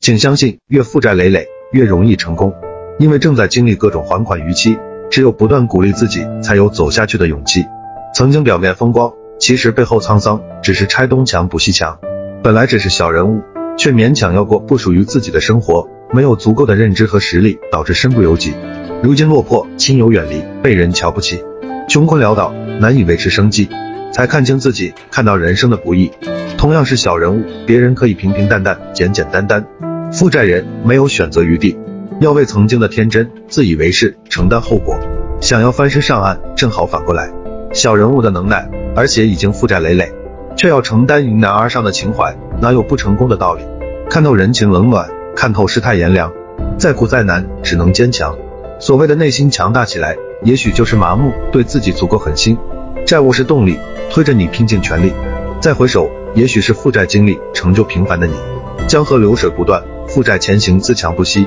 请相信，越负债累累，越容易成功，因为正在经历各种还款逾期，只有不断鼓励自己，才有走下去的勇气。曾经表面风光，其实背后沧桑，只是拆东墙补西墙。本来只是小人物，却勉强要过不属于自己的生活，没有足够的认知和实力，导致身不由己。如今落魄，亲友远离，被人瞧不起，穷困潦倒，难以维持生计，才看清自己，看到人生的不易。同样是小人物，别人可以平平淡淡、简简单单。负债人没有选择余地，要为曾经的天真、自以为是承担后果。想要翻身上岸，正好反过来。小人物的能耐，而且已经负债累累，却要承担迎难而上的情怀，哪有不成功的道理？看透人情冷暖，看透世态炎凉，再苦再难，只能坚强。所谓的内心强大起来，也许就是麻木，对自己足够狠心。债务是动力，推着你拼尽全力。再回首，也许是负债经历成就平凡的你。江河流水不断。负债前行，自强不息。